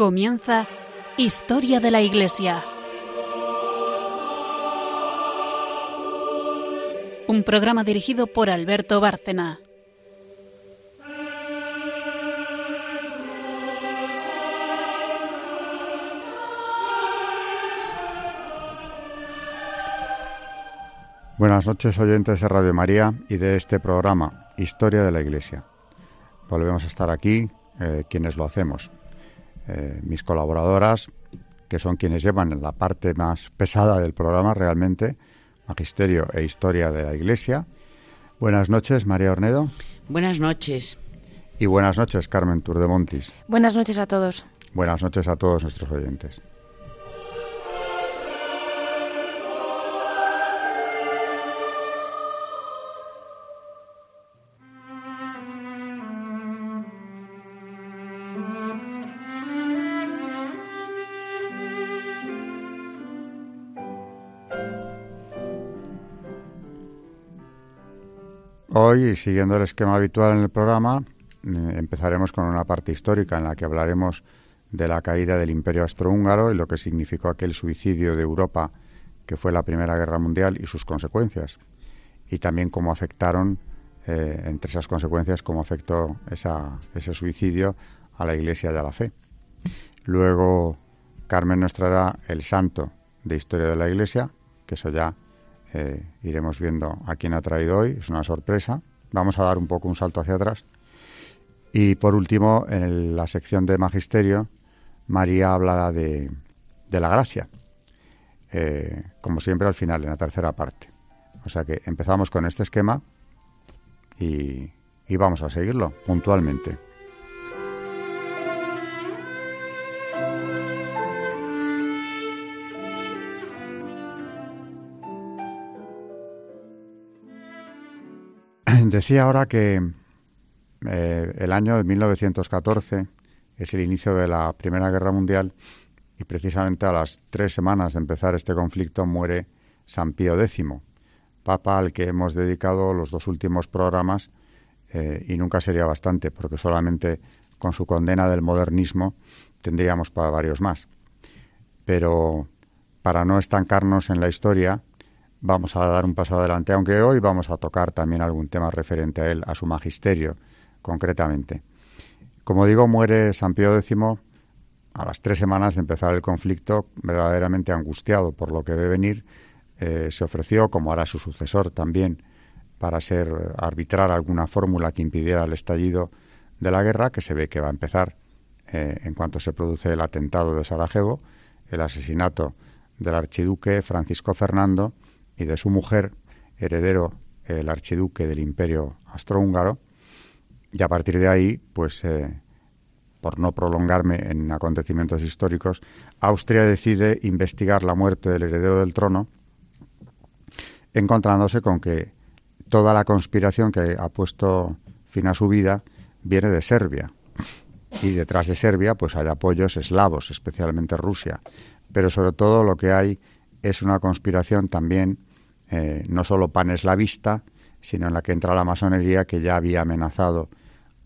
Comienza Historia de la Iglesia. Un programa dirigido por Alberto Bárcena. Buenas noches oyentes de Radio María y de este programa, Historia de la Iglesia. Volvemos a estar aquí, eh, quienes lo hacemos. Eh, mis colaboradoras, que son quienes llevan la parte más pesada del programa realmente, Magisterio e Historia de la Iglesia. Buenas noches, María Ornedo. Buenas noches. Y buenas noches, Carmen Turdemontis. Buenas noches a todos. Buenas noches a todos nuestros oyentes. Hoy, siguiendo el esquema habitual en el programa, eh, empezaremos con una parte histórica en la que hablaremos de la caída del Imperio Austrohúngaro y lo que significó aquel suicidio de Europa que fue la Primera Guerra Mundial y sus consecuencias. Y también cómo afectaron, eh, entre esas consecuencias, cómo afectó ese suicidio a la Iglesia y a la fe. Luego, Carmen nos traerá el santo de historia de la Iglesia, que eso ya eh, iremos viendo a quién ha traído hoy, es una sorpresa. Vamos a dar un poco un salto hacia atrás. Y por último, en la sección de Magisterio, María hablará de, la gracia, eh, como siempre al final, en la tercera parte. O sea que empezamos con este esquema y vamos a seguirlo puntualmente. Decía ahora que eh, el año de 1914 es el inicio de la Primera Guerra Mundial y precisamente a las tres semanas de empezar este conflicto muere San Pío X, papa al que hemos dedicado los dos últimos programas eh, y nunca sería bastante porque solamente con su condena del modernismo tendríamos para varios más. Pero para no estancarnos en la historia, vamos a dar un paso adelante, aunque hoy vamos a tocar también algún tema referente a él, a su magisterio, concretamente. Como digo, muere San Pío X a las tres semanas de empezar el conflicto, verdaderamente angustiado por lo que debe venir, eh, se ofreció, como hará su sucesor también, para ser arbitrar alguna fórmula que impidiera el estallido de la guerra, que se ve que va a empezar eh, en cuanto se produce el atentado de Sarajevo, el asesinato del archiduque Francisco Fernando, y de su mujer, heredero el archiduque del imperio austrohúngaro, y a partir de ahí, pues eh, por no prolongarme en acontecimientos históricos, Austria decide investigar la muerte del heredero del trono, encontrándose con que toda la conspiración que ha puesto fin a su vida viene de Serbia. Y detrás de Serbia, pues hay apoyos eslavos, especialmente Rusia. Pero sobre todo lo que hay es una conspiración también eh, no solo paneslavista, sino en la que entra la masonería que ya había amenazado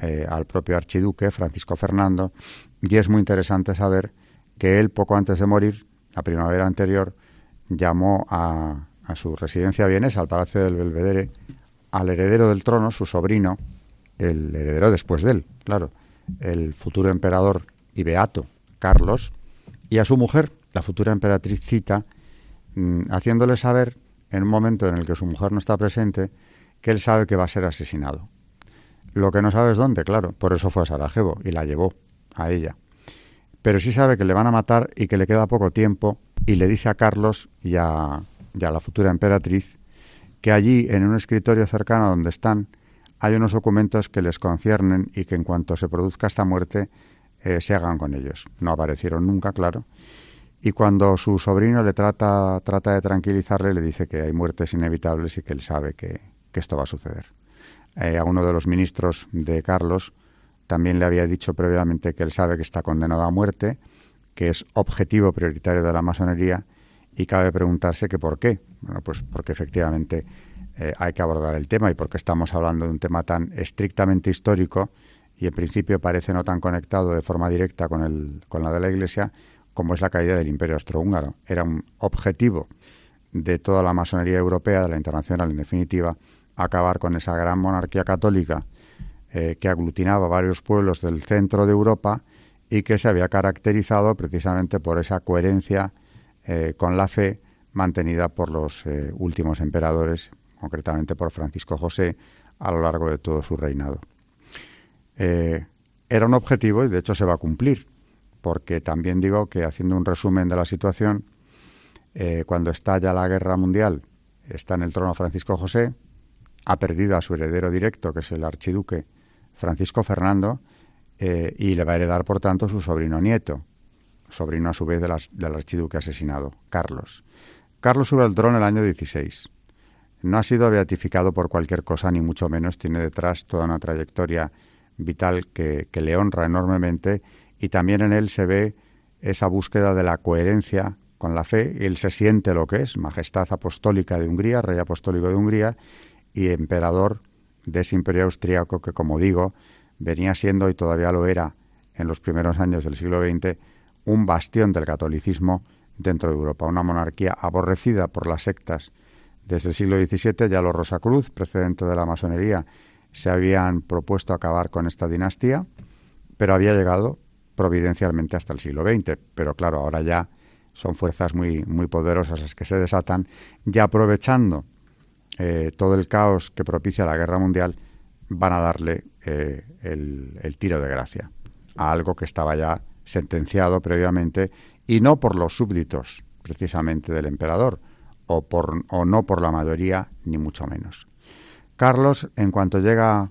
eh, al propio archiduque Francisco Fernando. Y es muy interesante saber que él, poco antes de morir, la primavera anterior, llamó a, su residencia vienesa, al Palacio del Belvedere, al heredero del trono, su sobrino, el heredero después de él, claro, el futuro emperador y beato Carlos, y a su mujer, la futura emperatriz Cita, mm, haciéndole saber en un momento en el que su mujer no está presente, que él sabe que va a ser asesinado. Lo que no sabe es dónde, claro, por eso fue a Sarajevo y la llevó a ella. Pero sí sabe que le van a matar y que le queda poco tiempo y le dice a Carlos y a, la futura emperatriz que allí, en un escritorio cercano donde están, hay unos documentos que les conciernen y que en cuanto se produzca esta muerte eh, se hagan con ellos. No aparecieron nunca, claro, y cuando su sobrino le trata, trata de tranquilizarle, le dice que hay muertes inevitables y que él sabe que, esto va a suceder. Eh, a uno de los ministros de Carlos también le había dicho previamente que él sabe que está condenado a muerte, que es objetivo prioritario de la masonería y cabe preguntarse que por qué. Bueno, pues porque efectivamente eh, hay que abordar el tema y porque estamos hablando de un tema tan estrictamente histórico y en principio parece no tan conectado de forma directa con, el, con la de la Iglesia, como es la caída del Imperio Austrohúngaro. Era un objetivo de toda la masonería europea, de la internacional en definitiva, acabar con esa gran monarquía católica eh, que aglutinaba varios pueblos del centro de Europa y que se había caracterizado precisamente por esa coherencia eh, con la fe mantenida por los eh, últimos emperadores, concretamente por Francisco José, a lo largo de todo su reinado. era un objetivo y de hecho se va a cumplir, porque también digo que haciendo un resumen de la situación, cuando estalla la guerra mundial, está en el trono Francisco José, ha perdido a su heredero directo, que es el archiduque Francisco Fernando, eh, y le va a heredar, por tanto, su sobrino nieto, sobrino a su vez del archiduque asesinado, Carlos. Carlos sube al trono el año 16. No ha sido beatificado por cualquier cosa, ni mucho menos. Tiene detrás toda una trayectoria vital que le honra enormemente y también en él se ve esa búsqueda de la coherencia con la fe. Él se siente lo que es, majestad apostólica de Hungría, rey apostólico de Hungría y emperador de ese imperio austriaco que, como digo, venía siendo y todavía lo era en los primeros años del siglo XX un bastión del catolicismo dentro de Europa, una monarquía aborrecida por las sectas. Desde el siglo XVII ya los Rosacruz, precedente de la masonería, se habían propuesto acabar con esta dinastía, pero había llegado providencialmente hasta el siglo XX. Pero claro, ahora ya son fuerzas muy, muy poderosas las que se desatan y aprovechando eh, todo el caos que propicia la guerra mundial, van a darle eh, el, tiro de gracia a algo que estaba ya sentenciado previamente y no por los súbditos precisamente del emperador o, por, o no por la mayoría ni mucho menos. Carlos, en cuanto llega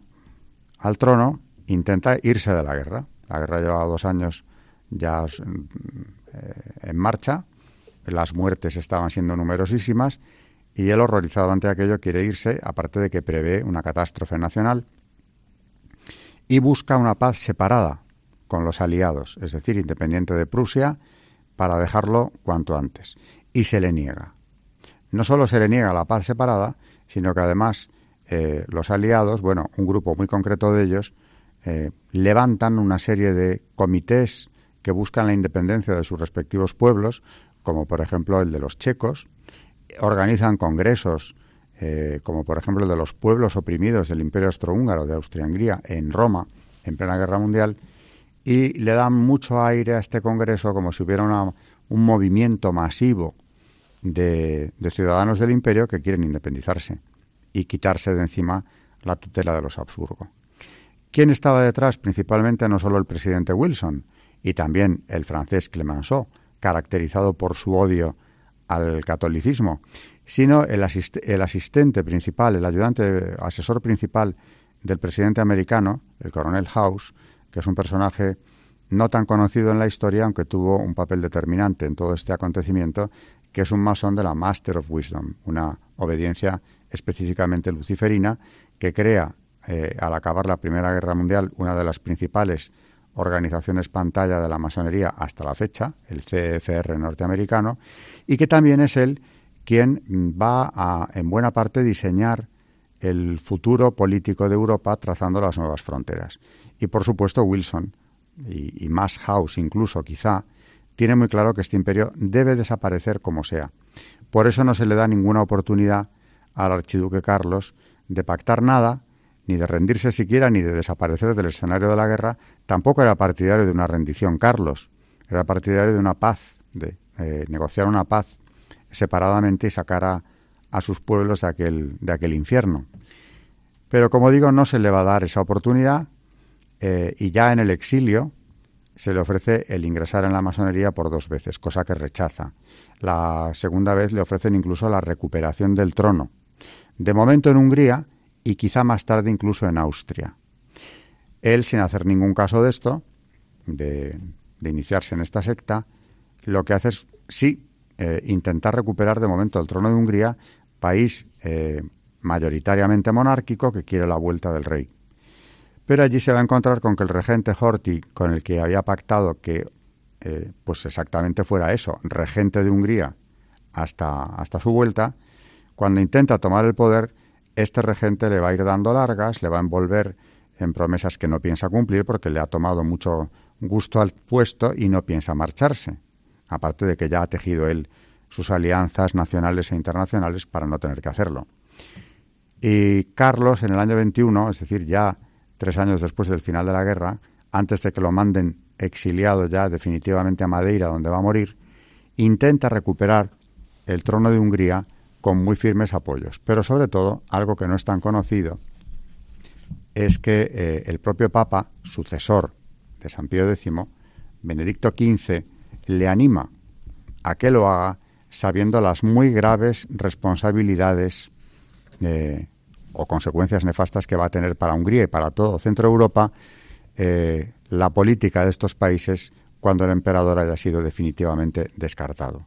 al trono, intenta irse de la guerra. La guerra llevaba dos años ya eh, en marcha, las muertes estaban siendo numerosísimas y él, horrorizado ante aquello, quiere irse, aparte de que prevé una catástrofe nacional, y busca una paz separada con los aliados, es decir, independiente de Prusia, para dejarlo cuanto antes. Y se le niega. No solo se le niega la paz separada, sino que además eh, los aliados, bueno, un grupo muy concreto de ellos, eh, levantan una serie de comités que buscan la independencia de sus respectivos pueblos, como por ejemplo el de los checos, organizan congresos, eh, como por ejemplo el de los pueblos oprimidos del Imperio Austrohúngaro de Austria-Hungría en Roma, en plena guerra mundial, y le dan mucho aire a este congreso como si hubiera un movimiento masivo de, de ciudadanos del imperio que quieren independizarse y quitarse de encima la tutela de los Habsburgo. ¿Quién estaba detrás? Principalmente no solo el presidente Wilson, y también el francés Clemenceau, caracterizado por su odio al catolicismo, sino el, el asistente principal, el ayudante, asesor principal del presidente americano, el coronel House, que es un personaje no tan conocido en la historia, aunque tuvo un papel determinante en todo este acontecimiento, que es un masón de la Master of Wisdom, una obediencia específicamente luciferina que crea, eh, al acabar la Primera Guerra Mundial, una de las principales organizaciones pantalla de la masonería hasta la fecha, el CFR norteamericano, y que también es él quien va a, en buena parte, diseñar el futuro político de Europa trazando las nuevas fronteras. Y por supuesto Wilson, y, y más House incluso quizá, tiene muy claro que este imperio debe desaparecer como sea. Por eso no se le da ninguna oportunidad al archiduque Carlos de pactar nada, ni de rendirse siquiera, ni de desaparecer del escenario de la guerra. Tampoco era partidario de una rendición Carlos, era partidario de una paz, de eh, negociar una paz separadamente y sacar a, sus pueblos de aquel, de aquel infierno. Pero como digo, no se le va a dar esa oportunidad eh, y ya en el exilio se le ofrece el ingresar en la masonería por dos veces, cosa que rechaza. La segunda vez le ofrecen incluso la recuperación del trono. De momento en Hungría y quizá más tarde incluso en Austria. Él, sin hacer ningún caso de esto, de, de iniciarse en esta secta, lo que hace es, sí, eh, intentar recuperar de momento el trono de Hungría, país eh, mayoritariamente monárquico que quiere la vuelta del rey. Pero allí se va a encontrar con que el regente Horthy, con el que había pactado que eh, pues exactamente fuera eso, regente de Hungría hasta, hasta su vuelta, cuando intenta tomar el poder, este regente le va a ir dando largas, le va a envolver en promesas que no piensa cumplir porque le ha tomado mucho gusto al puesto y no piensa marcharse, aparte de que ya ha tejido él sus alianzas nacionales e internacionales para no tener que hacerlo. Y Carlos, en el año 21, es decir, ya tres años después del final de la guerra, antes de que lo manden exiliado ya definitivamente a Madeira, donde va a morir, intenta recuperar el trono de Hungría con muy firmes apoyos. Pero sobre todo, algo que no es tan conocido, es que eh, el propio Papa, sucesor de San Pío X, Benedicto XV, le anima a que lo haga sabiendo las muy graves responsabilidades eh, o consecuencias nefastas que va a tener para Hungría y para todo Centro Europa eh, la política de estos países cuando el emperador haya sido definitivamente descartado.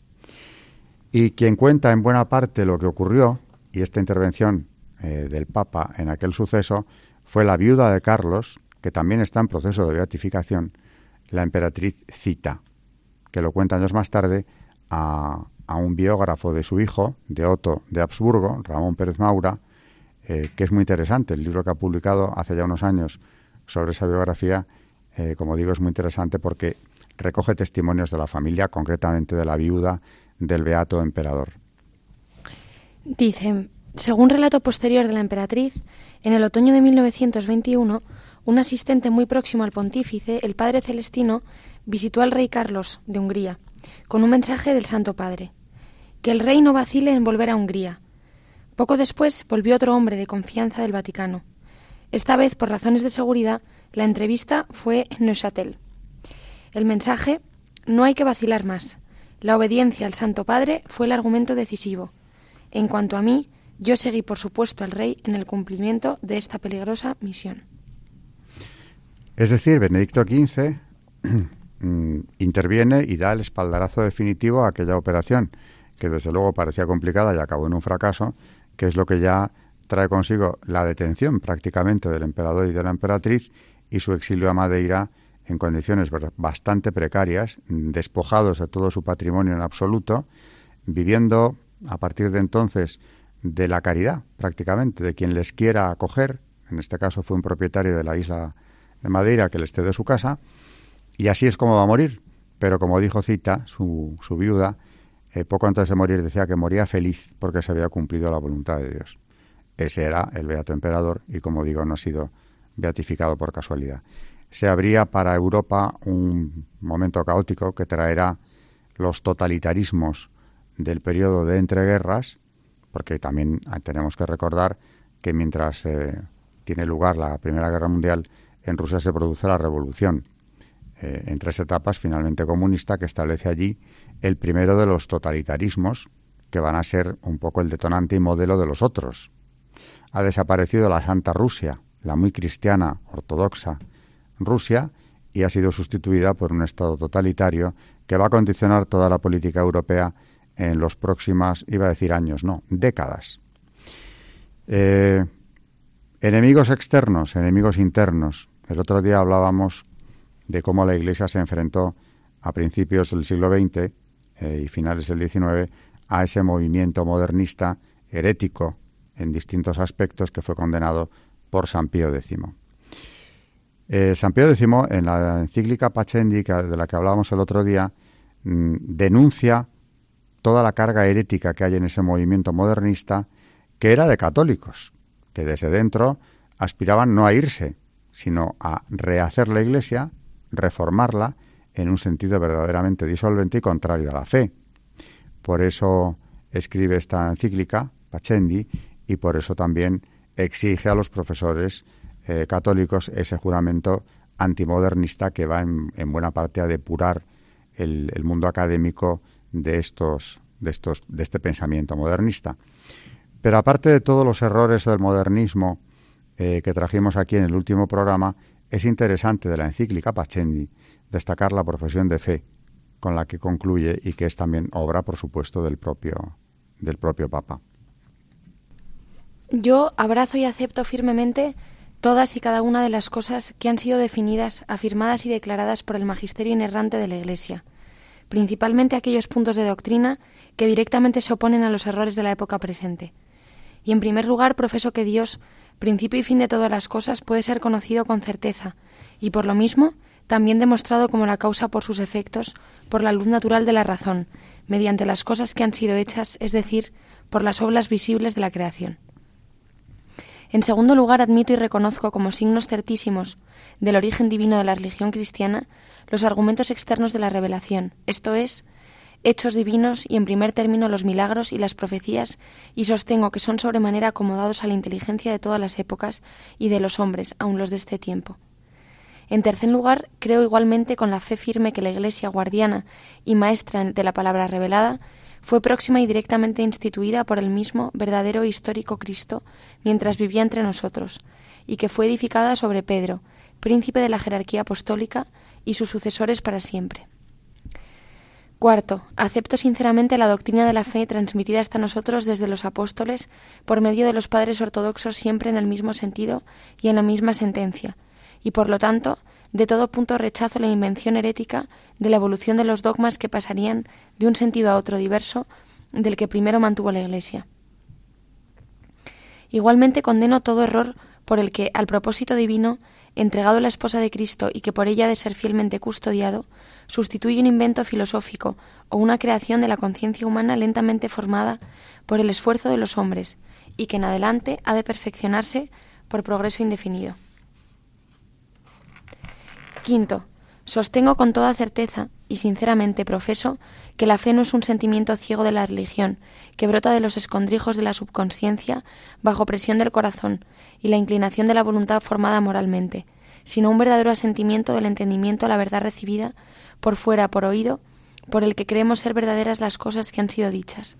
Y quien cuenta en buena parte lo que ocurrió, y esta intervención eh, del Papa en aquel suceso, fue la viuda de Carlos, que también está en proceso de beatificación, la emperatriz Cita, que lo cuenta años más tarde a, un biógrafo de su hijo, de Otto de Habsburgo, Ramón Pérez Maura, eh, que es muy interesante. El libro que ha publicado hace ya unos años sobre esa biografía, eh, como digo, es muy interesante porque recoge testimonios de la familia, concretamente de la viuda del beato emperador. Dice, según relato posterior de la emperatriz, en el otoño de 1921, un asistente muy próximo al pontífice, el padre Celestino, visitó al rey Carlos de Hungría con un mensaje del Santo Padre, que el rey no vacile en volver a Hungría. Poco después volvió otro hombre de confianza del Vaticano. Esta vez, por razones de seguridad, la entrevista fue en Neuchâtel. El mensaje no hay que vacilar más. La obediencia al Santo Padre fue el argumento decisivo. En cuanto a mí, yo seguí, por supuesto, al rey en el cumplimiento de esta peligrosa misión. Es decir, Benedicto XV mm, interviene y da el espaldarazo definitivo a aquella operación, que desde luego parecía complicada y acabó en un fracaso, que es lo que ya trae consigo la detención prácticamente del emperador y de la emperatriz y su exilio a Madeira en condiciones bastante precarias, despojados de todo su patrimonio en absoluto, viviendo a partir de entonces de la caridad prácticamente, de quien les quiera acoger, en este caso fue un propietario de la isla de Madeira que les cedió su casa, y así es como va a morir. Pero como dijo Cita, su, su viuda, eh, poco antes de morir decía que moría feliz porque se había cumplido la voluntad de Dios. Ese era el Beato Emperador y, como digo, no ha sido beatificado por casualidad. Se abría para Europa un momento caótico que traerá los totalitarismos del periodo de entreguerras, porque también tenemos que recordar que mientras eh, tiene lugar la Primera Guerra Mundial, en Rusia se produce la revolución, eh, en tres etapas, finalmente comunista, que establece allí el primero de los totalitarismos, que van a ser un poco el detonante y modelo de los otros. Ha desaparecido la Santa Rusia, la muy cristiana, ortodoxa Rusia, y ha sido sustituida por un Estado totalitario que va a condicionar toda la política europea en los próximos, iba a decir años, no, décadas. Eh, enemigos externos, enemigos internos. El otro día hablábamos de cómo la Iglesia se enfrentó a principios del siglo XX eh, y finales del XIX a ese movimiento modernista herético en distintos aspectos que fue condenado por San Pío X. Eh, San Pío X, en la encíclica Pachendi, de la que hablábamos el otro día, mm, denuncia toda la carga herética que hay en ese movimiento modernista, que era de católicos, que desde dentro aspiraban no a irse, sino a rehacer la Iglesia, reformarla en un sentido verdaderamente disolvente y contrario a la fe. Por eso escribe esta encíclica, Pachendi, y por eso también exige a los profesores eh, católicos ese juramento antimodernista que va en, buena parte a depurar el, mundo académico de estos, de estos, de este pensamiento modernista. Pero aparte de todos los errores del modernismo eh, que trajimos aquí en el último programa, es interesante de la encíclica Pachendi destacar la profesión de fe con la que concluye y que es también obra, por supuesto, del propio, del propio Papa. Yo abrazo y acepto firmemente todas y cada una de las cosas que han sido definidas, afirmadas y declaradas por el magisterio inerrante de la Iglesia, principalmente aquellos puntos de doctrina que directamente se oponen a los errores de la época presente. Y en primer lugar profeso que Dios, principio y fin de todas las cosas, puede ser conocido con certeza, y por lo mismo también demostrado como la causa por sus efectos, por la luz natural de la razón, mediante las cosas que han sido hechas, es decir, por las obras visibles de la creación. En segundo lugar, admito y reconozco como signos certísimos del origen divino de la religión cristiana los argumentos externos de la revelación, esto es, hechos divinos y en primer término los milagros y las profecías, y sostengo que son sobremanera acomodados a la inteligencia de todas las épocas y de los hombres, aun los de este tiempo. En tercer lugar, creo igualmente con la fe firme que la Iglesia guardiana y maestra de la palabra revelada fue próxima y directamente instituida por el mismo verdadero e histórico Cristo mientras vivía entre nosotros, y que fue edificada sobre Pedro, príncipe de la jerarquía apostólica, y sus sucesores para siempre. Cuarto, acepto sinceramente la doctrina de la fe transmitida hasta nosotros desde los apóstoles por medio de los padres ortodoxos siempre en el mismo sentido y en la misma sentencia, y por lo tanto de todo punto rechazo la invención herética de la evolución de los dogmas que pasarían de un sentido a otro diverso del que primero mantuvo la Iglesia. Igualmente condeno todo error por el que, al propósito divino, entregado a la esposa de Cristo y que por ella ha de ser fielmente custodiado, sustituye un invento filosófico o una creación de la conciencia humana lentamente formada por el esfuerzo de los hombres y que en adelante ha de perfeccionarse por progreso indefinido. Quinto, sostengo con toda certeza y sinceramente profeso que la fe no es un sentimiento ciego de la religión, que brota de los escondrijos de la subconsciencia bajo presión del corazón y la inclinación de la voluntad formada moralmente, sino un verdadero asentimiento del entendimiento a la verdad recibida por fuera, por oído, por el que creemos ser verdaderas las cosas que han sido dichas,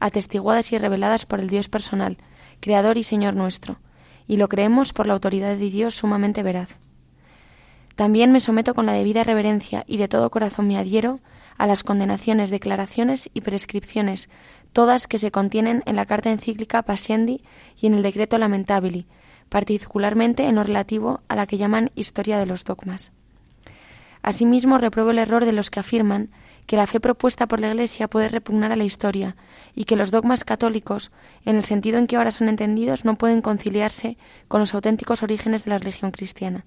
atestiguadas y reveladas por el Dios personal, Creador y Señor nuestro, y lo creemos por la autoridad de Dios sumamente veraz. También me someto con la debida reverencia y de todo corazón me adhiero a las condenaciones, declaraciones y prescripciones, todas que se contienen en la carta encíclica Pascendi y en el decreto Lamentabili, particularmente en lo relativo a la que llaman historia de los dogmas. Asimismo, repruebo el error de los que afirman que la fe propuesta por la Iglesia puede repugnar a la historia y que los dogmas católicos, en el sentido en que ahora son entendidos, no pueden conciliarse con los auténticos orígenes de la religión cristiana.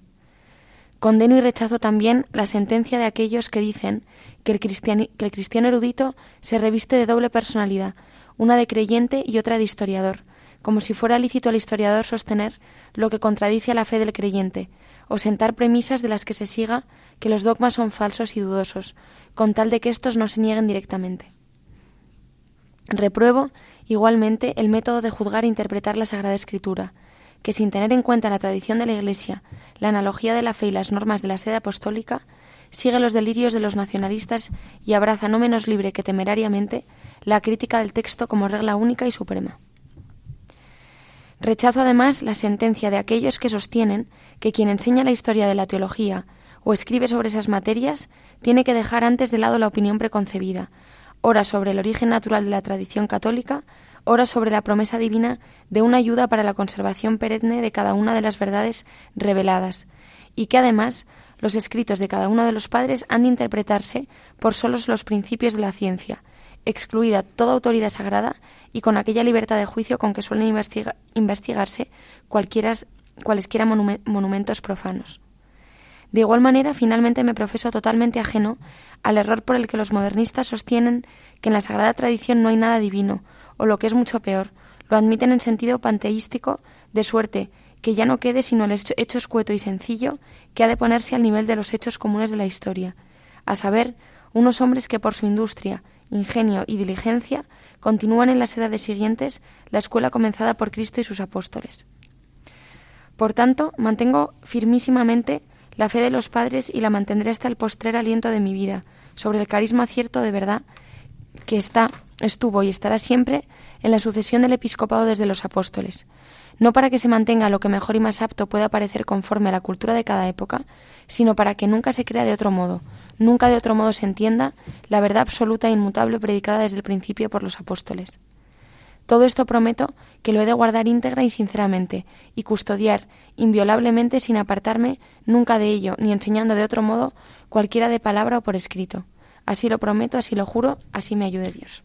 Condeno y rechazo también la sentencia de aquellos que dicen que el, cristiano erudito se reviste de doble personalidad, una de creyente y otra de historiador, como si fuera lícito al historiador sostener lo que contradice a la fe del creyente, o sentar premisas de las que se siga que los dogmas son falsos y dudosos, con tal de que éstos no se nieguen directamente. Repruebo, igualmente, el método de juzgar e interpretar la Sagrada Escritura, que sin tener en cuenta la tradición de la Iglesia, la analogía de la fe y las normas de la sede apostólica, sigue los delirios de los nacionalistas y abraza no menos libre que temerariamente la crítica del texto como regla única y suprema. Rechazo además la sentencia de aquellos que sostienen que quien enseña la historia de la teología o escribe sobre esas materias tiene que dejar antes de lado la opinión preconcebida, ora sobre el origen natural de la tradición católica, ora sobre la promesa divina de una ayuda para la conservación perenne de cada una de las verdades reveladas, y que además los escritos de cada uno de los padres han de interpretarse por solos los principios de la ciencia, excluida toda autoridad sagrada y con aquella libertad de juicio con que suelen investigarse cualesquiera monumentos profanos. De igual manera, finalmente me profeso totalmente ajeno al error por el que los modernistas sostienen que en la sagrada tradición no hay nada divino, o lo que es mucho peor, lo admiten en sentido panteístico, de suerte que ya no quede sino el hecho escueto y sencillo que ha de ponerse al nivel de los hechos comunes de la historia, a saber, unos hombres que por su industria, ingenio y diligencia continúan en las edades siguientes la escuela comenzada por Cristo y sus apóstoles. Por tanto, mantengo firmísimamente la fe de los padres y la mantendré hasta el postrer aliento de mi vida, sobre el carisma cierto de verdad que está, estuvo y estará siempre en la sucesión del episcopado desde los apóstoles, no para que se mantenga lo que mejor y más apto pueda parecer conforme a la cultura de cada época, sino para que nunca se crea de otro modo, nunca de otro modo se entienda la verdad absoluta e inmutable predicada desde el principio por los apóstoles. Todo esto prometo que lo he de guardar íntegra y sinceramente, y custodiar inviolablemente sin apartarme nunca de ello, ni enseñando de otro modo cualquiera de palabra o por escrito. Así lo prometo, así lo juro, así me ayude Dios.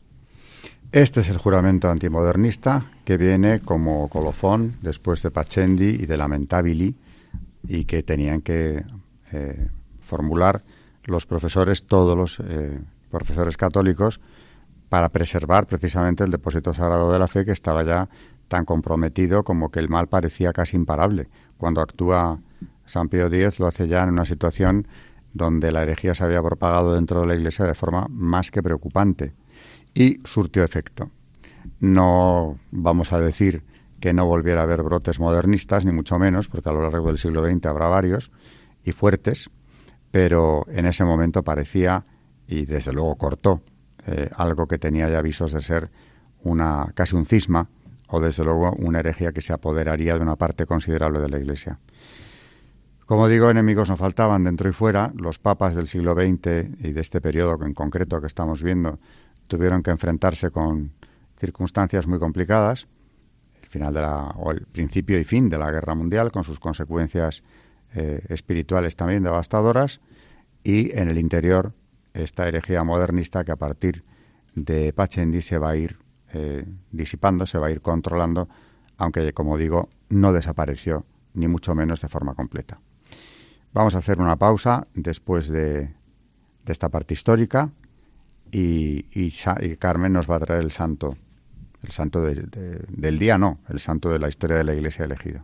Este es el juramento antimodernista que viene como colofón después de Pachendi y de Lamentabili y que tenían que eh, formular los profesores, todos los eh, profesores católicos, para preservar precisamente el depósito sagrado de la fe que estaba ya tan comprometido como que el mal parecía casi imparable. Cuando actúa San Pío X lo hace ya en una situación donde la herejía se había propagado dentro de la Iglesia de forma más que preocupante y surtió efecto. No vamos a decir que no volviera a haber brotes modernistas, ni mucho menos, porque a lo largo del siglo XX habrá varios y fuertes, pero en ese momento parecía, y desde luego cortó, eh, algo que tenía ya avisos de ser una casi un cisma, o desde luego una herejía que se apoderaría de una parte considerable de la Iglesia. Como digo, enemigos no faltaban dentro y fuera. Los papas del siglo XX y de este periodo en concreto que estamos viendo tuvieron que enfrentarse con circunstancias muy complicadas, el final de la, o el principio y fin de la guerra mundial, con sus consecuencias eh, espirituales también devastadoras, y en el interior esta herejía modernista que a partir de Pachendi se va a ir eh, disipando, se va a ir controlando, aunque, como digo, no desapareció, ni mucho menos de forma completa. Vamos a hacer una pausa después de, de esta parte histórica y, Carmen nos va a traer el santo, el santo del día, no, el santo de la historia de la Iglesia elegida.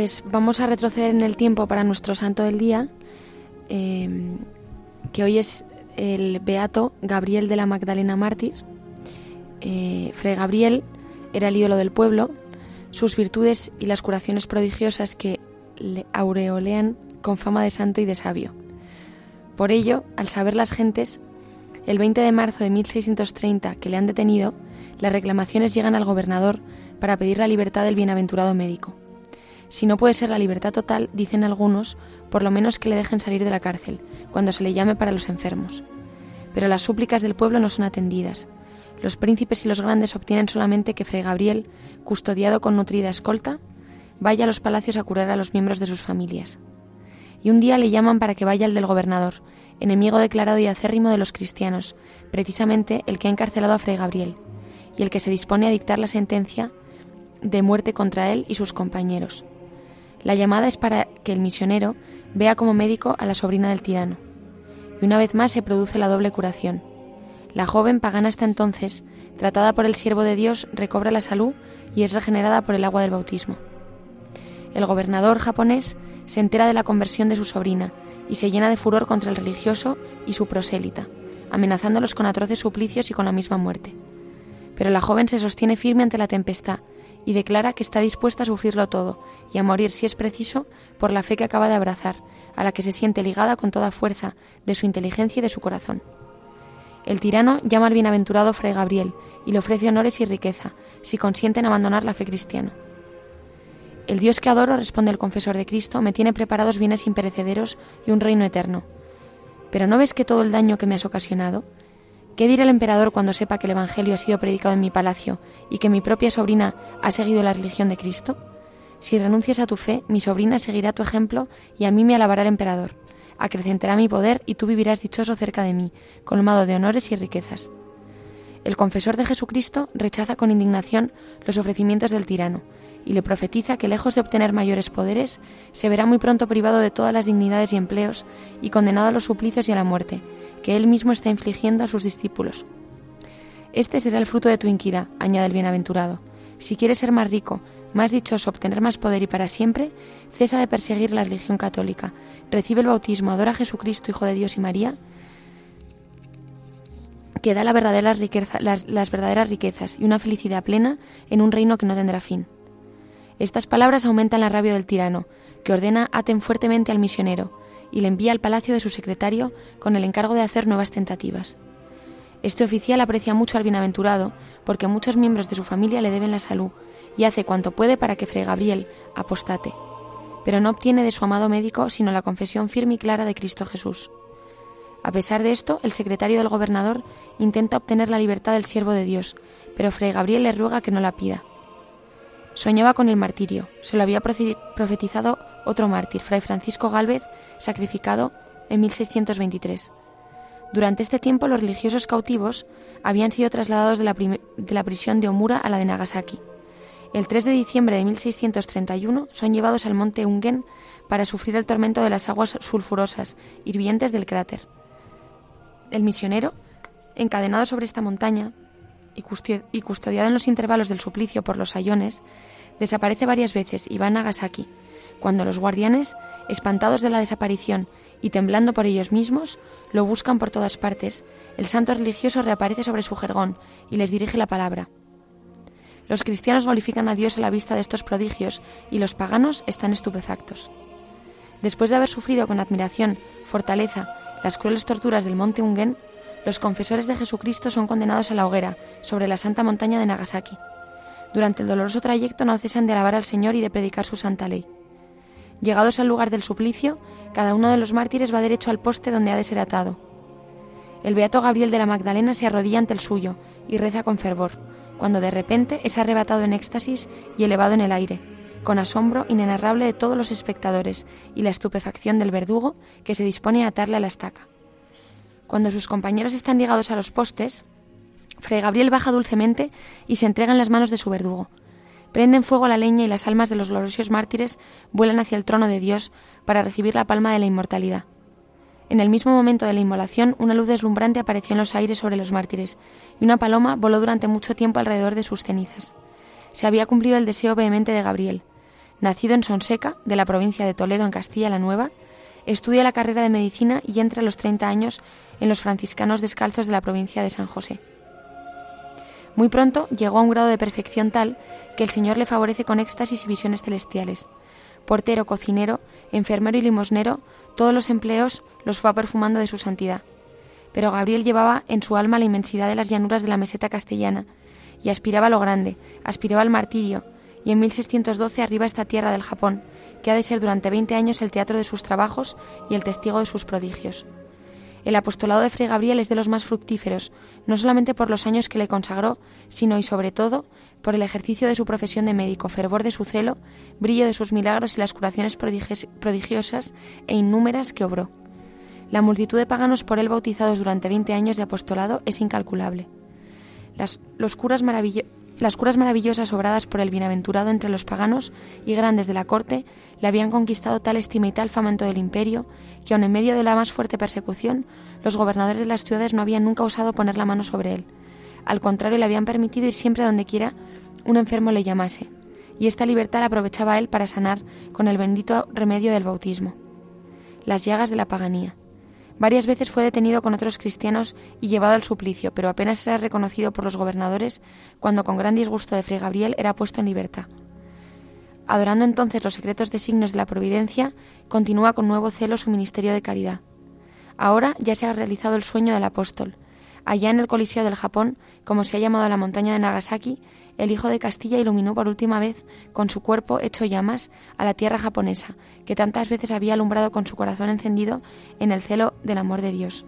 Pues vamos a retroceder en el tiempo para nuestro santo del día, em, que hoy es el beato Gabriel de la Magdalena Mártir. Eh, Fray Gabriel era el ídolo del pueblo, sus virtudes y las curaciones prodigiosas que le aureolean con fama de santo y de sabio. Por ello, al saber las gentes, el 20 de marzo de 1630 que le han detenido, las reclamaciones llegan al gobernador para pedir la libertad del bienaventurado médico. Si no puede ser la libertad total, dicen algunos, por lo menos que le dejen salir de la cárcel, cuando se le llame para los enfermos. Pero las súplicas del pueblo no son atendidas. Los príncipes y los grandes obtienen solamente que Fray Gabriel, custodiado con nutrida escolta, vaya a los palacios a curar a los miembros de sus familias. Y un día le llaman para que vaya al del gobernador, enemigo declarado y acérrimo de los cristianos, precisamente el que ha encarcelado a Fray Gabriel, y el que se dispone a dictar la sentencia de muerte contra él y sus compañeros. La llamada es para que el misionero vea como médico a la sobrina del tirano. Y una vez más se produce la doble curación. La joven pagana hasta entonces, tratada por el siervo de Dios, recobra la salud y es regenerada por el agua del bautismo. El gobernador japonés se entera de la conversión de su sobrina y se llena de furor contra el religioso y su prosélita, amenazándolos con atroces suplicios y con la misma muerte. Pero la joven se sostiene firme ante la tempestad y declara que está dispuesta a sufrirlo todo y a morir si es preciso por la fe que acaba de abrazar, a la que se siente ligada con toda fuerza de su inteligencia y de su corazón. El tirano llama al bienaventurado Fray Gabriel y le ofrece honores y riqueza si consienten abandonar la fe cristiana. El Dios que adoro, responde el confesor de Cristo, me tiene preparados bienes imperecederos y un reino eterno. Pero ¿no ves que todo el daño que me has ocasionado? ¿Qué dirá el emperador cuando sepa que el Evangelio ha sido predicado en mi palacio y que mi propia sobrina ha seguido la religión de Cristo? Si renuncias a tu fe, mi sobrina seguirá tu ejemplo y a mí me alabará el emperador. Acrecentará mi poder y tú vivirás dichoso cerca de mí, colmado de honores y riquezas. El confesor de Jesucristo rechaza con indignación los ofrecimientos del tirano, y le profetiza que lejos de obtener mayores poderes, se verá muy pronto privado de todas las dignidades y empleos y condenado a los suplicios y a la muerte, que él mismo está infligiendo a sus discípulos. Este será el fruto de tu inquina, añade el bienaventurado. Si quieres ser más rico, más dichoso, obtener más poder y para siempre, cesa de perseguir la religión católica, recibe el bautismo, adora a Jesucristo, Hijo de Dios y María, que da la las, las verdaderas riquezas y una felicidad plena en un reino que no tendrá fin. Estas palabras aumentan la rabia del tirano, que ordena aten fuertemente al misionero y le envía al palacio de su secretario con el encargo de hacer nuevas tentativas. Este oficial aprecia mucho al bienaventurado porque muchos miembros de su familia le deben la salud y hace cuanto puede para que Fray Gabriel apostate, pero no obtiene de su amado médico sino la confesión firme y clara de Cristo Jesús. A pesar de esto, el secretario del gobernador intenta obtener la libertad del siervo de Dios, pero Fray Gabriel le ruega que no la pida. Soñaba con el martirio. Se lo había profetizado otro mártir, Fray Francisco Gálvez, sacrificado en 1623. Durante este tiempo los religiosos cautivos habían sido trasladados de la, de la, prisión de Omura a la de Nagasaki. El 3 de diciembre de 1631 son llevados al monte Ungen para sufrir el tormento de las aguas sulfurosas hirvientes del cráter. El misionero, encadenado sobre esta montaña, y custodiado en los intervalos del suplicio por los sayones, desaparece varias veces y va a Nagasaki, cuando los guardianes, espantados de la desaparición y temblando por ellos mismos, lo buscan por todas partes, el santo religioso reaparece sobre su jergón y les dirige la palabra. Los cristianos glorifican a Dios a la vista de estos prodigios y los paganos están estupefactos. Después de haber sufrido con admiración, fortaleza, las crueles torturas del monte Ungen, los confesores de Jesucristo son condenados a la hoguera sobre la santa montaña de Nagasaki. Durante el doloroso trayecto no cesan de alabar al Señor y de predicar su santa ley. Llegados al lugar del suplicio, cada uno de los mártires va derecho al poste donde ha de ser atado. El beato Gabriel de la Magdalena se arrodilla ante el suyo y reza con fervor, cuando de repente es arrebatado en éxtasis y elevado en el aire, con asombro inenarrable de todos los espectadores y la estupefacción del verdugo que se dispone a atarle a la estaca. Cuando sus compañeros están ligados a los postes, Fray Gabriel baja dulcemente y se entrega en las manos de su verdugo. Prenden fuego la leña y las almas de los gloriosos mártires vuelan hacia el trono de Dios para recibir la palma de la inmortalidad. En el mismo momento de la inmolación, una luz deslumbrante apareció en los aires sobre los mártires, y una paloma voló durante mucho tiempo alrededor de sus cenizas. Se había cumplido el deseo vehemente de Gabriel. Nacido en Sonseca, de la provincia de Toledo, en Castilla la Nueva, estudia la carrera de medicina y entra a los 30 años en los franciscanos descalzos de la provincia de San José. Muy pronto llegó a un grado de perfección tal que el Señor le favorece con éxtasis y visiones celestiales. Portero, cocinero, enfermero y limosnero, todos los empleos los fue perfumando de su santidad. Pero Gabriel llevaba en su alma la inmensidad de las llanuras de la meseta castellana y aspiraba a lo grande, aspiraba al martirio y en 1612 arriba esta tierra del Japón, que ha de ser durante 20 años el teatro de sus trabajos y el testigo de sus prodigios. El apostolado de Fray Gabriel es de los más fructíferos, no solamente por los años que le consagró, sino y sobre todo por el ejercicio de su profesión de médico, fervor de su celo, brillo de sus milagros y las curaciones prodigiosas e innúmeras que obró. La multitud de paganos por él bautizados durante 20 años de apostolado es incalculable. Las, los curas las curas maravillosas obradas por el bienaventurado entre los paganos y grandes de la corte le habían conquistado tal estima y tal fama en todo el imperio que aun en medio de la más fuerte persecución, los gobernadores de las ciudades no habían nunca osado poner la mano sobre él. Al contrario, le habían permitido ir siempre donde quiera un enfermo le llamase, y esta libertad la aprovechaba él para sanar con el bendito remedio del bautismo. Las llagas de la paganía. Varias veces fue detenido con otros cristianos y llevado al suplicio, pero apenas era reconocido por los gobernadores cuando con gran disgusto de Fray Gabriel era puesto en libertad. Adorando entonces los secretos designios de la providencia, continúa con nuevo celo su ministerio de caridad. Ahora ya se ha realizado el sueño del apóstol. Allá en el Coliseo del Japón, como se ha llamado la montaña de Nagasaki, el hijo de Castilla iluminó por última vez con su cuerpo hecho llamas a la tierra japonesa, que tantas veces había alumbrado con su corazón encendido en el celo del amor de Dios.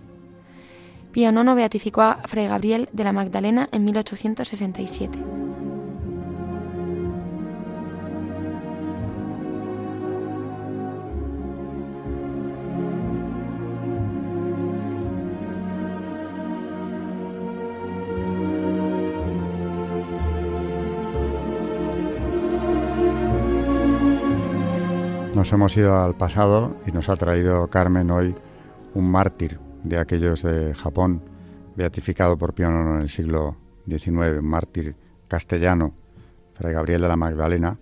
Pío IX beatificó a Fray Gabriel de la Magdalena en 1867. Nos hemos ido al pasado y nos ha traído Carmen hoy un mártir de aquellos de Japón, beatificado por Pío IX en el siglo XIX, un mártir castellano, Fray Gabriel de la Magdalena,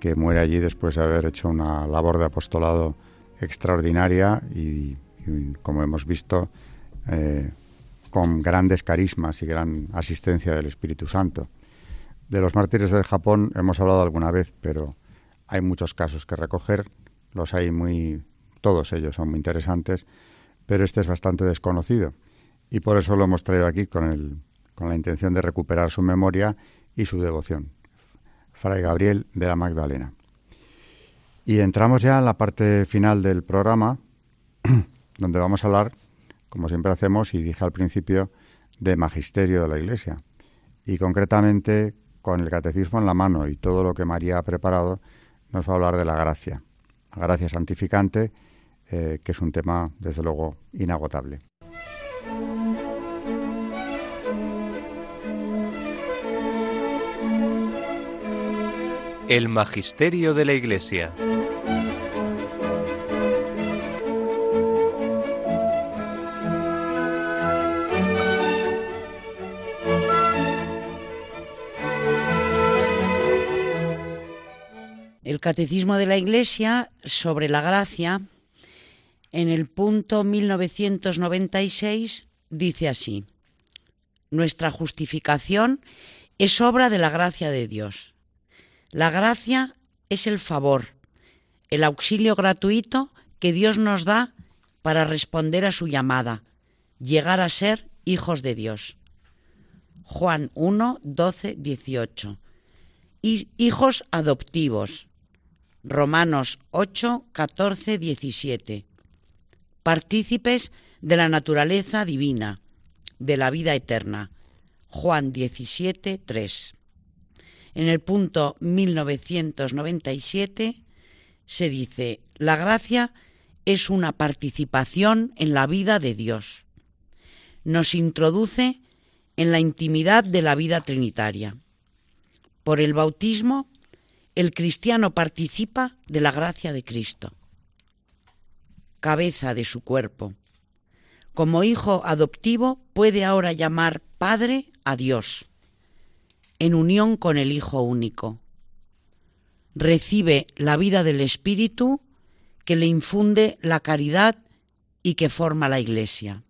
que muere allí después de haber hecho una labor de apostolado extraordinaria y, como hemos visto, eh, con grandes carismas y gran asistencia del Espíritu Santo. De los mártires del Japón hemos hablado alguna vez, pero hay muchos casos que recoger, los hay muy, todos ellos son muy interesantes, pero este es bastante desconocido y por eso lo hemos traído aquí con, el, con la intención de recuperar su memoria y su devoción. Fray Gabriel de la Magdalena. Y entramos ya en la parte final del programa, donde vamos a hablar, como siempre hacemos, y dije al principio, de magisterio de la Iglesia. Y concretamente, con el catecismo en la mano y todo lo que María ha preparado, nos va a hablar de la gracia, la gracia santificante, eh, que es un tema, desde luego, inagotable. El Magisterio de la Iglesia. El Catecismo de la Iglesia sobre la gracia, en el punto 1996, dice así, Nuestra justificación es obra de la gracia de Dios. La gracia es el favor, el auxilio gratuito que Dios nos da para responder a su llamada, llegar a ser hijos de Dios. Juan 1, 12, 18. Y hijos adoptivos, Romanos 8, 14, 17. Partícipes de la naturaleza divina, de la vida eterna. Juan 17, 3. En el punto 1997 se dice, la gracia es una participación en la vida de Dios. Nos introduce en la intimidad de la vida trinitaria. Por el bautismo el cristiano participa de la gracia de Cristo, cabeza de su cuerpo. Como hijo adoptivo puede ahora llamar Padre a Dios, en unión con el Hijo único. Recibe la vida del Espíritu que le infunde la caridad y que forma la Iglesia.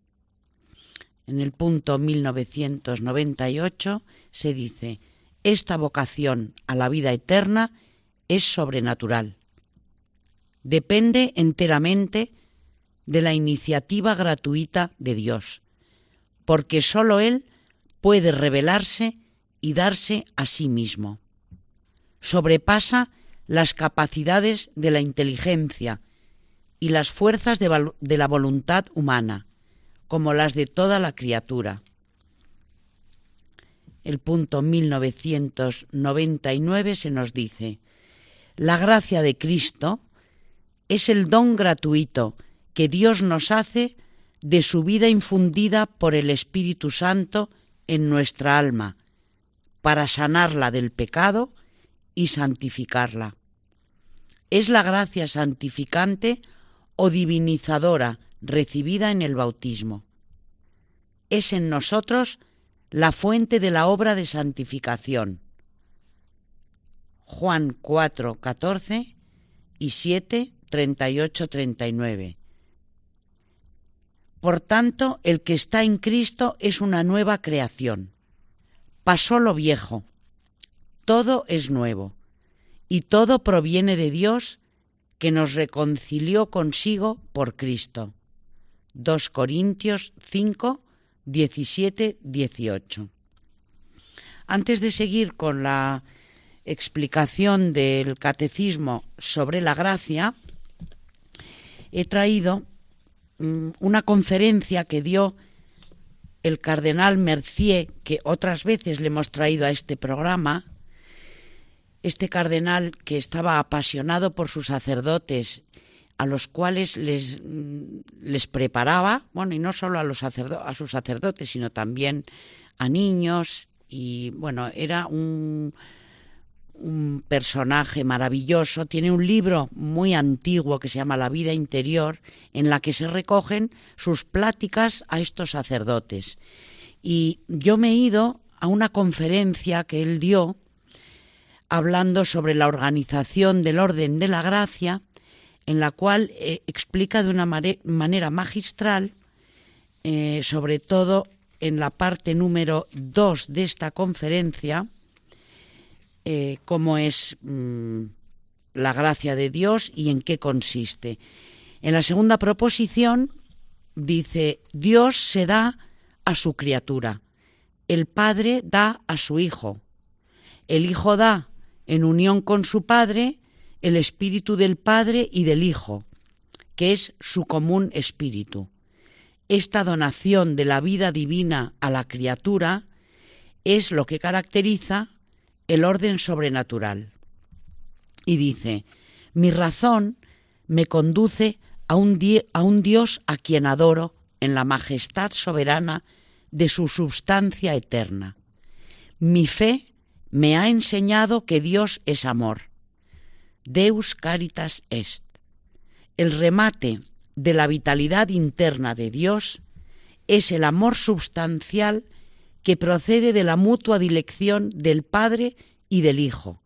En el punto 1998 se dice, esta vocación a la vida eterna es sobrenatural. Depende enteramente de la iniciativa gratuita de Dios, porque sólo Él puede revelarse y darse a sí mismo. sobrepasa las capacidades de la inteligencia y las fuerzas de, de la voluntad humana, como las de toda la criatura. El punto 1999 se nos dice, la gracia de Cristo es el don gratuito que Dios nos hace de su vida infundida por el Espíritu Santo en nuestra alma, para sanarla del pecado y santificarla. Es la gracia santificante o divinizadora recibida en el bautismo. Es en nosotros la fuente de la obra de santificación. Juan 4, 14 y 7, 38, 39. Por tanto, el que está en Cristo es una nueva creación. Pasó lo viejo, todo es nuevo, y todo proviene de Dios que nos reconcilió consigo por Cristo. 2 Corintios 5, 17, 18. Antes de seguir con la explicación del catecismo sobre la gracia, he traído mm, una conferencia que dio el cardenal Mercier, que otras veces le hemos traído a este programa, este cardenal que estaba apasionado por sus sacerdotes, a los cuales les, mm, les preparaba, bueno, y no solo a, los a sus sacerdotes, sino también a niños, y bueno, era un, un personaje maravilloso, tiene un libro muy antiguo que se llama La vida interior, en la que se recogen sus pláticas a estos sacerdotes. Y yo me he ido a una conferencia que él dio hablando sobre la organización del orden de la gracia, en la cual eh, explica de una manera magistral, eh, sobre todo en la parte número dos de esta conferencia, eh, cómo es mm, la gracia de Dios y en qué consiste. En la segunda proposición dice, Dios se da a su criatura, el Padre da a su Hijo, el Hijo da en unión con su Padre el Espíritu del Padre y del Hijo, que es su común espíritu. Esta donación de la vida divina a la criatura es lo que caracteriza el orden sobrenatural. Y dice, mi razón me conduce a un, Dios a quien adoro en la majestad soberana de su substancia eterna. Mi fe me ha enseñado que Dios es amor. Deus caritas est. El remate de la vitalidad interna de Dios es el amor substancial que procede de la mutua dilección del Padre y del Hijo,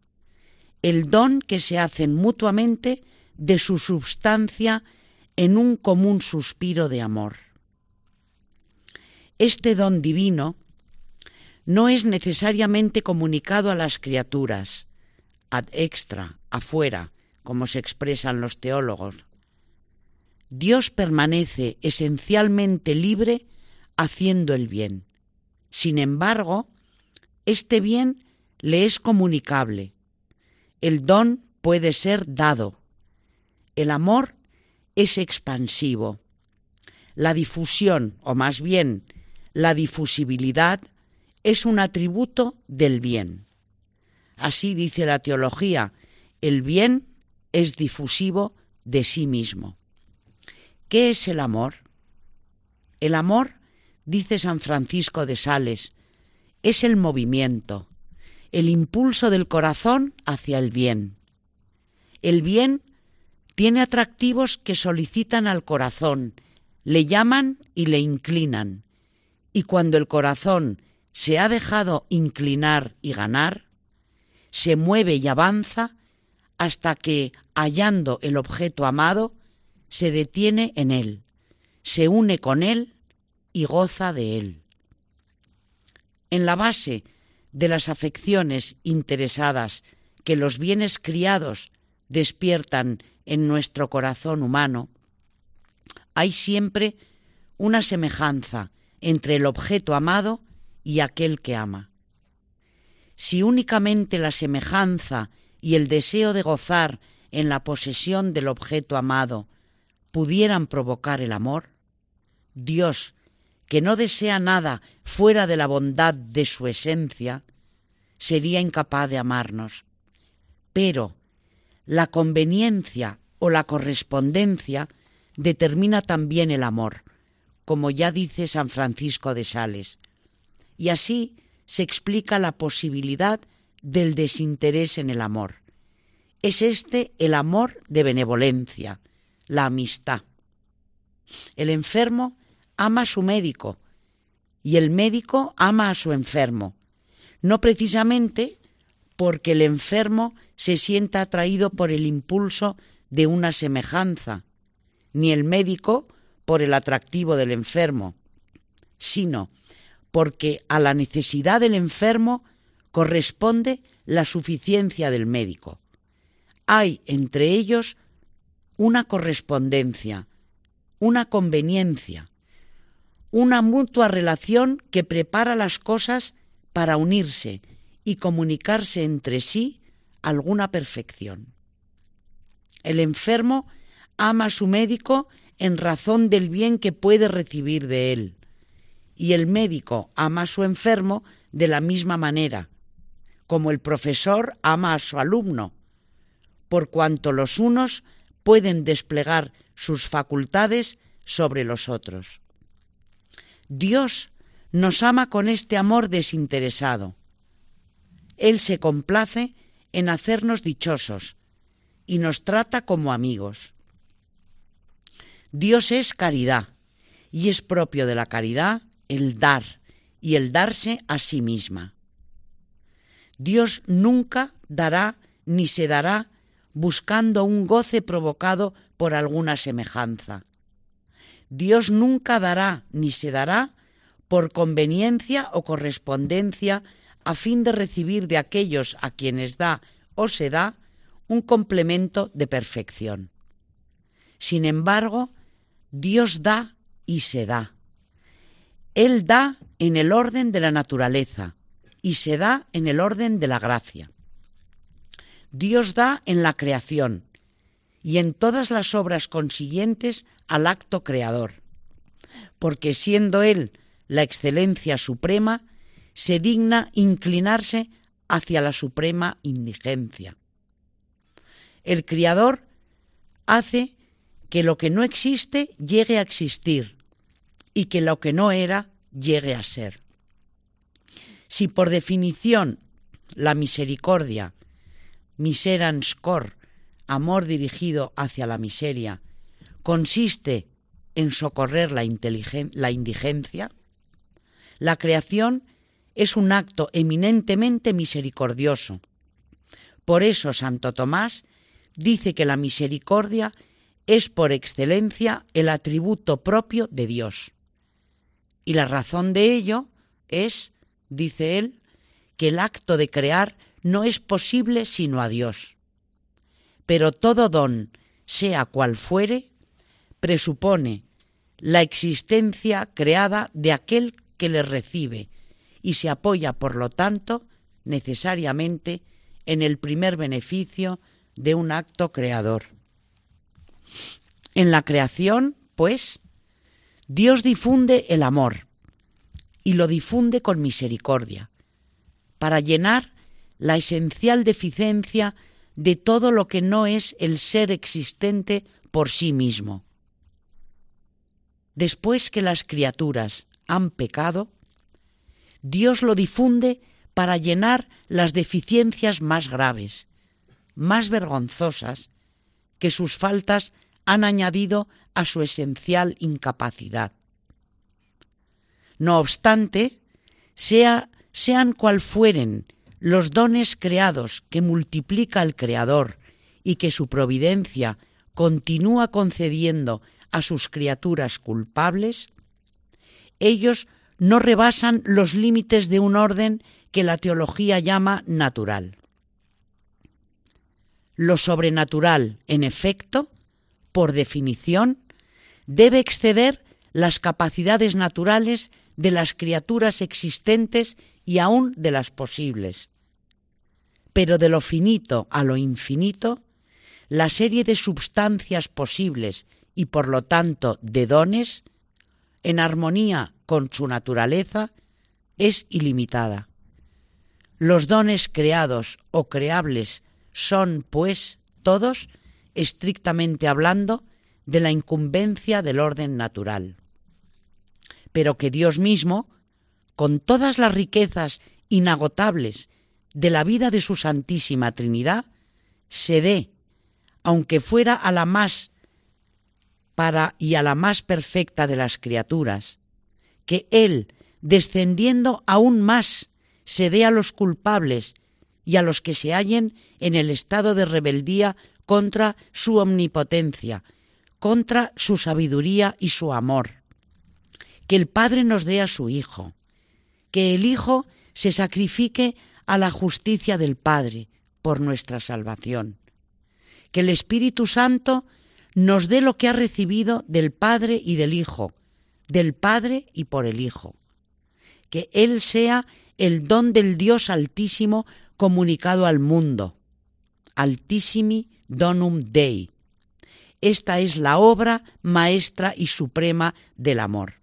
el don que se hacen mutuamente de su substancia en un común suspiro de amor. Este don divino no es necesariamente comunicado a las criaturas, ad extra, afuera, como se expresan los teólogos. Dios permanece esencialmente libre haciendo el bien. Sin embargo, este bien le es comunicable. El don puede ser dado. El amor es expansivo. La difusión, o más bien la difusibilidad, es un atributo del bien. Así dice la teología, el bien es difusivo de sí mismo. ¿Qué es el amor? El amor dice San Francisco de Sales, es el movimiento, el impulso del corazón hacia el bien. El bien tiene atractivos que solicitan al corazón, le llaman y le inclinan. Y cuando el corazón se ha dejado inclinar y ganar, se mueve y avanza hasta que, hallando el objeto amado, se detiene en él, se une con él y goza de él. En la base de las afecciones interesadas que los bienes criados despiertan en nuestro corazón humano, hay siempre una semejanza entre el objeto amado y aquel que ama. Si únicamente la semejanza y el deseo de gozar en la posesión del objeto amado pudieran provocar el amor? Dios, que no desea nada fuera de la bondad de su esencia, sería incapaz de amarnos. Pero la conveniencia o la correspondencia determina también el amor, como ya dice San Francisco de Sales. Y así se explica la posibilidad del desinterés en el amor. Es este el amor de benevolencia, la amistad. El enfermo ama a su médico y el médico ama a su enfermo, no precisamente porque el enfermo se sienta atraído por el impulso de una semejanza, ni el médico por el atractivo del enfermo, sino porque a la necesidad del enfermo corresponde la suficiencia del médico. Hay entre ellos una correspondencia, una conveniencia, una mutua relación que prepara las cosas para unirse y comunicarse entre sí alguna perfección. El enfermo ama a su médico en razón del bien que puede recibir de él, y el médico ama a su enfermo de la misma manera, como el profesor ama a su alumno, por cuanto los unos pueden desplegar sus facultades sobre los otros. Dios nos ama con este amor desinteresado. Él se complace en hacernos dichosos y nos trata como amigos. Dios es caridad y es propio de la caridad el dar y el darse a sí misma. Dios nunca dará ni se dará buscando un goce provocado por alguna semejanza. Dios nunca dará ni se dará por conveniencia o correspondencia a fin de recibir de aquellos a quienes da o se da un complemento de perfección. Sin embargo, Dios da y se da. Él da en el orden de la naturaleza y se da en el orden de la gracia. Dios da en la creación y en todas las obras consiguientes al acto creador, porque siendo Él la excelencia suprema, se digna inclinarse hacia la suprema indigencia. El Criador hace que lo que no existe llegue a existir y que lo que no era llegue a ser. Si por definición la misericordia, miserans cor, amor dirigido hacia la miseria, consiste en socorrer la, la indigencia, la creación es un acto eminentemente misericordioso. Por eso Santo Tomás dice que la misericordia es por excelencia el atributo propio de Dios. Y la razón de ello es, dice él, que el acto de crear no es posible sino a Dios. Pero todo don, sea cual fuere, presupone la existencia creada de aquel que le recibe y se apoya, por lo tanto, necesariamente en el primer beneficio de un acto creador. En la creación, pues, Dios difunde el amor y lo difunde con misericordia, para llenar la esencial deficiencia de todo lo que no es el ser existente por sí mismo. Después que las criaturas han pecado, Dios lo difunde para llenar las deficiencias más graves, más vergonzosas, que sus faltas han añadido a su esencial incapacidad. No obstante, sea, sean cual fueren los dones creados que multiplica el Creador y que su providencia continúa concediendo a sus criaturas culpables, ellos no rebasan los límites de un orden que la teología llama natural. Lo sobrenatural, en efecto, por definición, debe exceder las capacidades naturales de las criaturas existentes y aún de las posibles. pero de lo finito a lo infinito, la serie de substancias posibles y por lo tanto de dones, en armonía con su naturaleza, es ilimitada. Los dones creados o creables son, pues, todos, estrictamente hablando, de la incumbencia del orden natural. Pero que Dios mismo, con todas las riquezas inagotables de la vida de su Santísima Trinidad, se dé, aunque fuera a la más para y a la más perfecta de las criaturas, que Él, descendiendo aún más, se dé a los culpables y a los que se hallen en el estado de rebeldía contra su omnipotencia, contra su sabiduría y su amor. Que el Padre nos dé a su Hijo, que el Hijo se sacrifique a la justicia del Padre por nuestra salvación. Que el Espíritu Santo nos dé lo que ha recibido del Padre y del Hijo, del Padre y por el Hijo. Que Él sea el don del Dios Altísimo comunicado al mundo. Altissimi Donum Dei. Esta es la obra maestra y suprema del amor.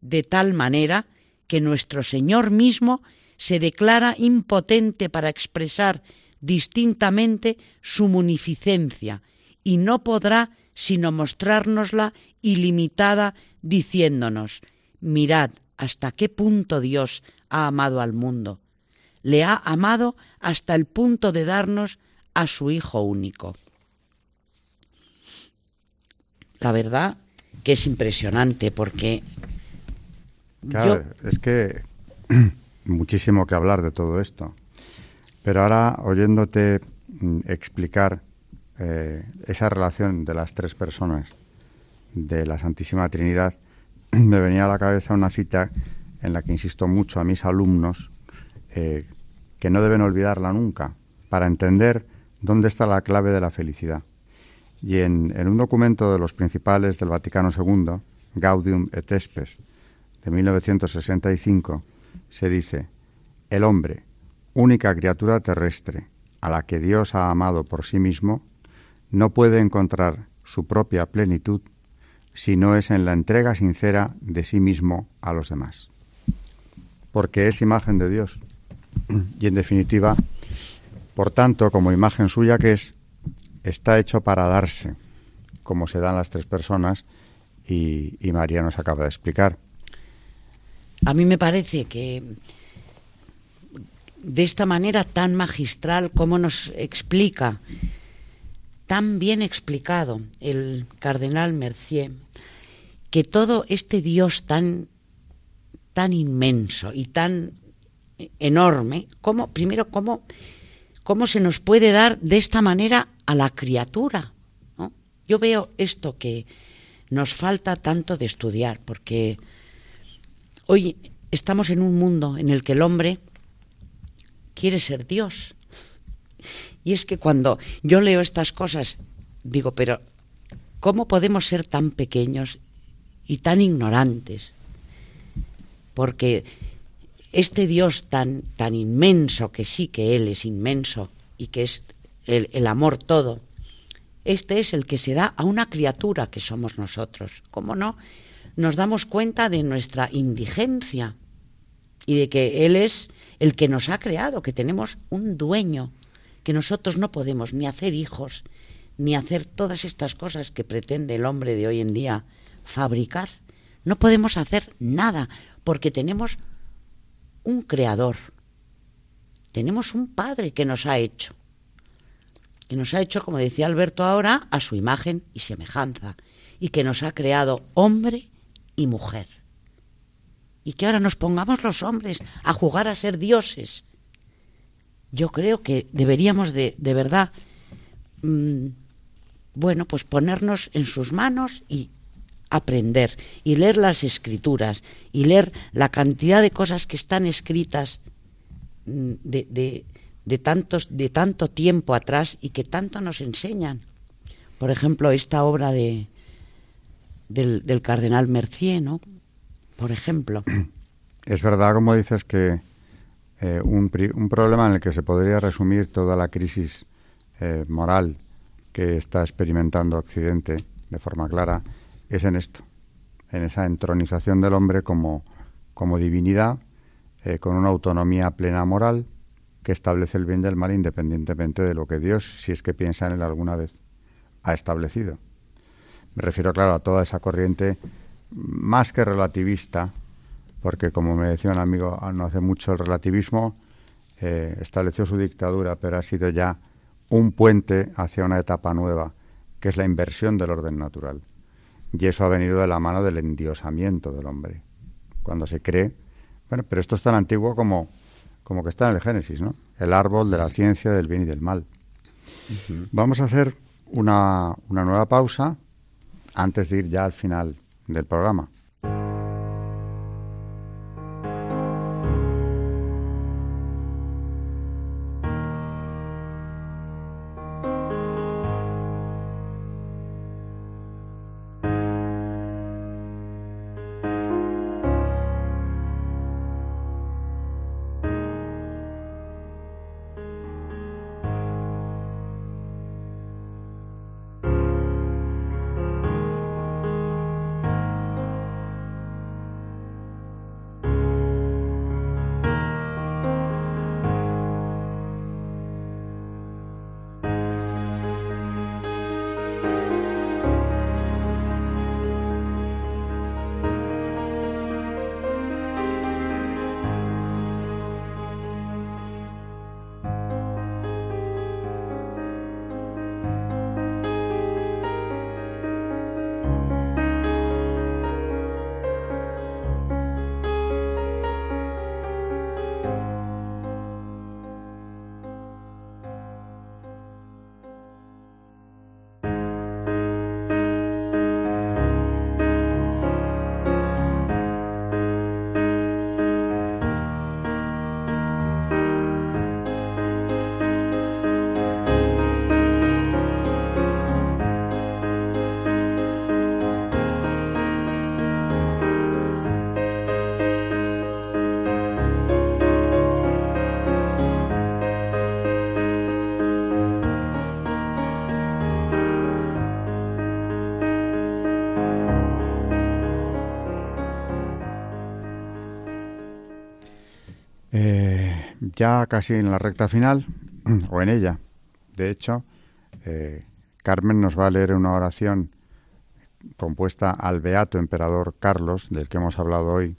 De tal manera que nuestro Señor mismo se declara impotente para expresar distintamente su munificencia y no podrá sino mostrárnosla ilimitada diciéndonos, mirad hasta qué punto Dios ha amado al mundo. Le ha amado hasta el punto de darnos a su Hijo único. La verdad que es impresionante porque... Claro, es que muchísimo que hablar de todo esto. Pero ahora, oyéndote mm, explicar eh, esa relación de las tres personas de la Santísima Trinidad, me venía a la cabeza una cita en la que insisto mucho a mis alumnos eh, que no deben olvidarla nunca para entender dónde está la clave de la felicidad. Y en, en un documento de los principales del Vaticano II, Gaudium et Spes, de 1965, se dice, el hombre, única criatura terrestre a la que Dios ha amado por sí mismo, no puede encontrar su propia plenitud si no es en la entrega sincera de sí mismo a los demás. Porque es imagen de Dios. Y en definitiva, por tanto, como imagen suya que es, está hecho para darse, como se dan las tres personas y, y María nos acaba de explicar. A mí me parece que de esta manera tan magistral como nos explica, tan bien explicado el cardenal Mercier, que todo este Dios tan, tan inmenso y tan enorme, como, primero, cómo, cómo se nos puede dar de esta manera a la criatura. Yo veo esto que nos falta tanto de estudiar, porque Hoy estamos en un mundo en el que el hombre quiere ser Dios. Y es que cuando yo leo estas cosas, digo, pero ¿cómo podemos ser tan pequeños y tan ignorantes? Porque este Dios tan, tan inmenso, que sí que Él es inmenso y que es el, el amor todo, este es el que se da a una criatura que somos nosotros. ¿Cómo no? Nos damos cuenta de nuestra indigencia y de que Él es el que nos ha creado, que tenemos un dueño, que nosotros no podemos ni hacer hijos, ni hacer todas estas cosas que pretende el hombre de hoy en día fabricar. No podemos hacer nada porque tenemos un creador, tenemos un padre que nos ha hecho, que nos ha hecho, como decía Alberto ahora, a su imagen y semejanza, y que nos ha creado hombre y mujer. Y que ahora nos pongamos los hombres a jugar a ser dioses. Yo creo que deberíamos de, de verdad, mm, bueno, pues ponernos en sus manos y aprender y leer las escrituras y leer la cantidad de cosas que están escritas mm, de, de, de, tantos, de tanto tiempo atrás y que tanto nos enseñan. Por ejemplo, esta obra de, del, cardenal Mercier, ¿no? Por ejemplo. Es verdad, como dices, que eh, un, problema en el que se podría resumir toda la crisis eh, moral que está experimentando Occidente de forma clara es en esto, en esa entronización del hombre como, como divinidad, eh, con una autonomía plena moral que establece el bien y el mal independientemente de lo que Dios, si es que piensa en él alguna vez, ha establecido. Me refiero, claro, a toda esa corriente más que relativista, porque como me decía un amigo no hace mucho, el relativismo eh, estableció su dictadura, pero ha sido ya un puente hacia una etapa nueva, que es la inversión del orden natural. Y eso ha venido de la mano del endiosamiento del hombre. Cuando se cree, bueno, pero esto es tan antiguo como, como que está en el Génesis, ¿no? El árbol de la ciencia del bien y del mal. Vamos a hacer una, una nueva pausa antes de ir ya al final del programa. Ya casi en la recta final, o en ella, de hecho, eh, Carmen nos va a leer una oración compuesta al Beato Emperador Carlos, del que hemos hablado hoy,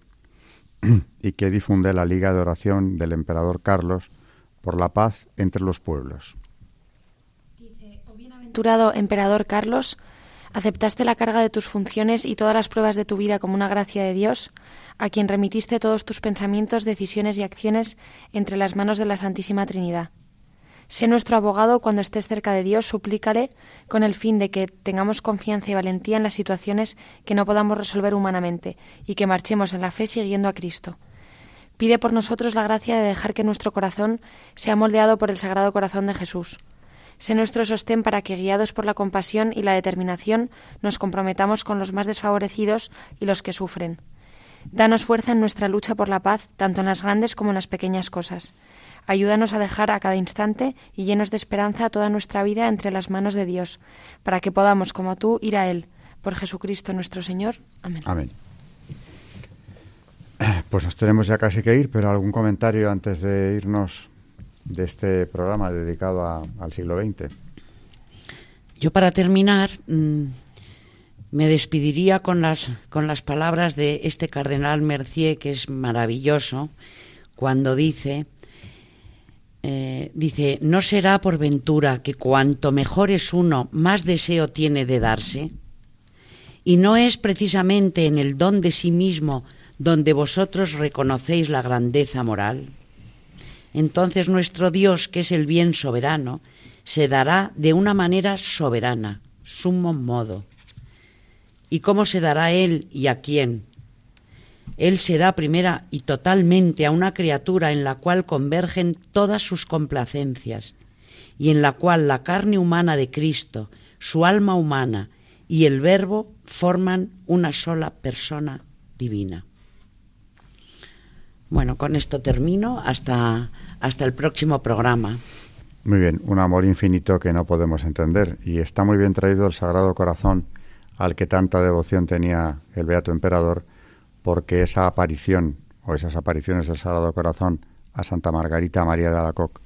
y que difunde la Liga de Oración del Emperador Carlos por la paz entre los pueblos. Dice, oh bienaventurado Emperador Carlos, aceptaste la carga de tus funciones y todas las pruebas de tu vida como una gracia de Dios, a quien remitiste todos tus pensamientos, decisiones y acciones entre las manos de la Santísima Trinidad. Sé nuestro abogado cuando estés cerca de Dios, suplícale con el fin de que tengamos confianza y valentía en las situaciones que no podamos resolver humanamente y que marchemos en la fe siguiendo a Cristo. Pide por nosotros la gracia de dejar que nuestro corazón sea moldeado por el Sagrado Corazón de Jesús Sé nuestro sostén para que, guiados por la compasión y la determinación, nos comprometamos con los más desfavorecidos y los que sufren. Danos fuerza en nuestra lucha por la paz, tanto en las grandes como en las pequeñas cosas. Ayúdanos a dejar a cada instante y llenos de esperanza toda nuestra vida entre las manos de Dios, para que podamos, como tú, ir a Él. Por Jesucristo nuestro Señor. Amén. Amén. Pues nos tenemos ya casi que ir, pero algún comentario antes de irnos de este programa dedicado al siglo XX. Yo para terminar mm, me despediría con las, con las palabras de este cardenal Mercier, que es maravilloso, cuando dice, eh, dice, ¿no será por ventura que cuanto mejor es uno, más deseo tiene de darse? Y no es precisamente en el don de sí mismo donde vosotros reconocéis la grandeza moral entonces nuestro Dios, que es el bien soberano, se dará de una manera soberana, sumo modo. ¿Y cómo se dará Él y a quién? Él se da primera y totalmente a una criatura en la cual convergen todas sus complacencias y en la cual la carne humana de Cristo, su alma humana y el Verbo forman una sola persona divina. Bueno, con esto termino hasta, hasta el próximo programa. Muy bien, un amor infinito que no podemos entender. Y está muy bien traído el Sagrado Corazón al que tanta devoción tenía el Beato Emperador, porque esa aparición o esas apariciones del Sagrado Corazón a Santa Margarita María de Alacoc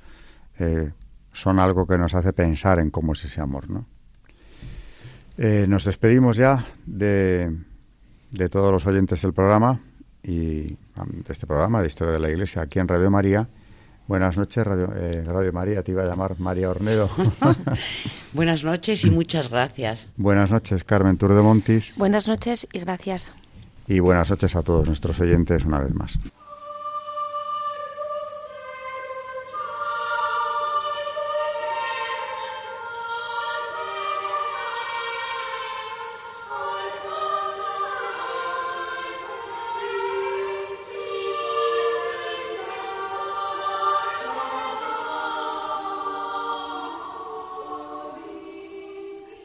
eh, son algo que nos hace pensar en cómo es ese amor, ¿no? Eh, nos despedimos ya de, de todos los oyentes del programa y de este programa de Historia de la Iglesia aquí en Radio María. Buenas noches, Radio, eh, Radio María. Te iba a llamar María Ornedo. Buenas noches y muchas gracias. Buenas noches, Carmen Tour de Montis. Buenas noches y gracias. Y buenas noches a todos nuestros oyentes una vez más.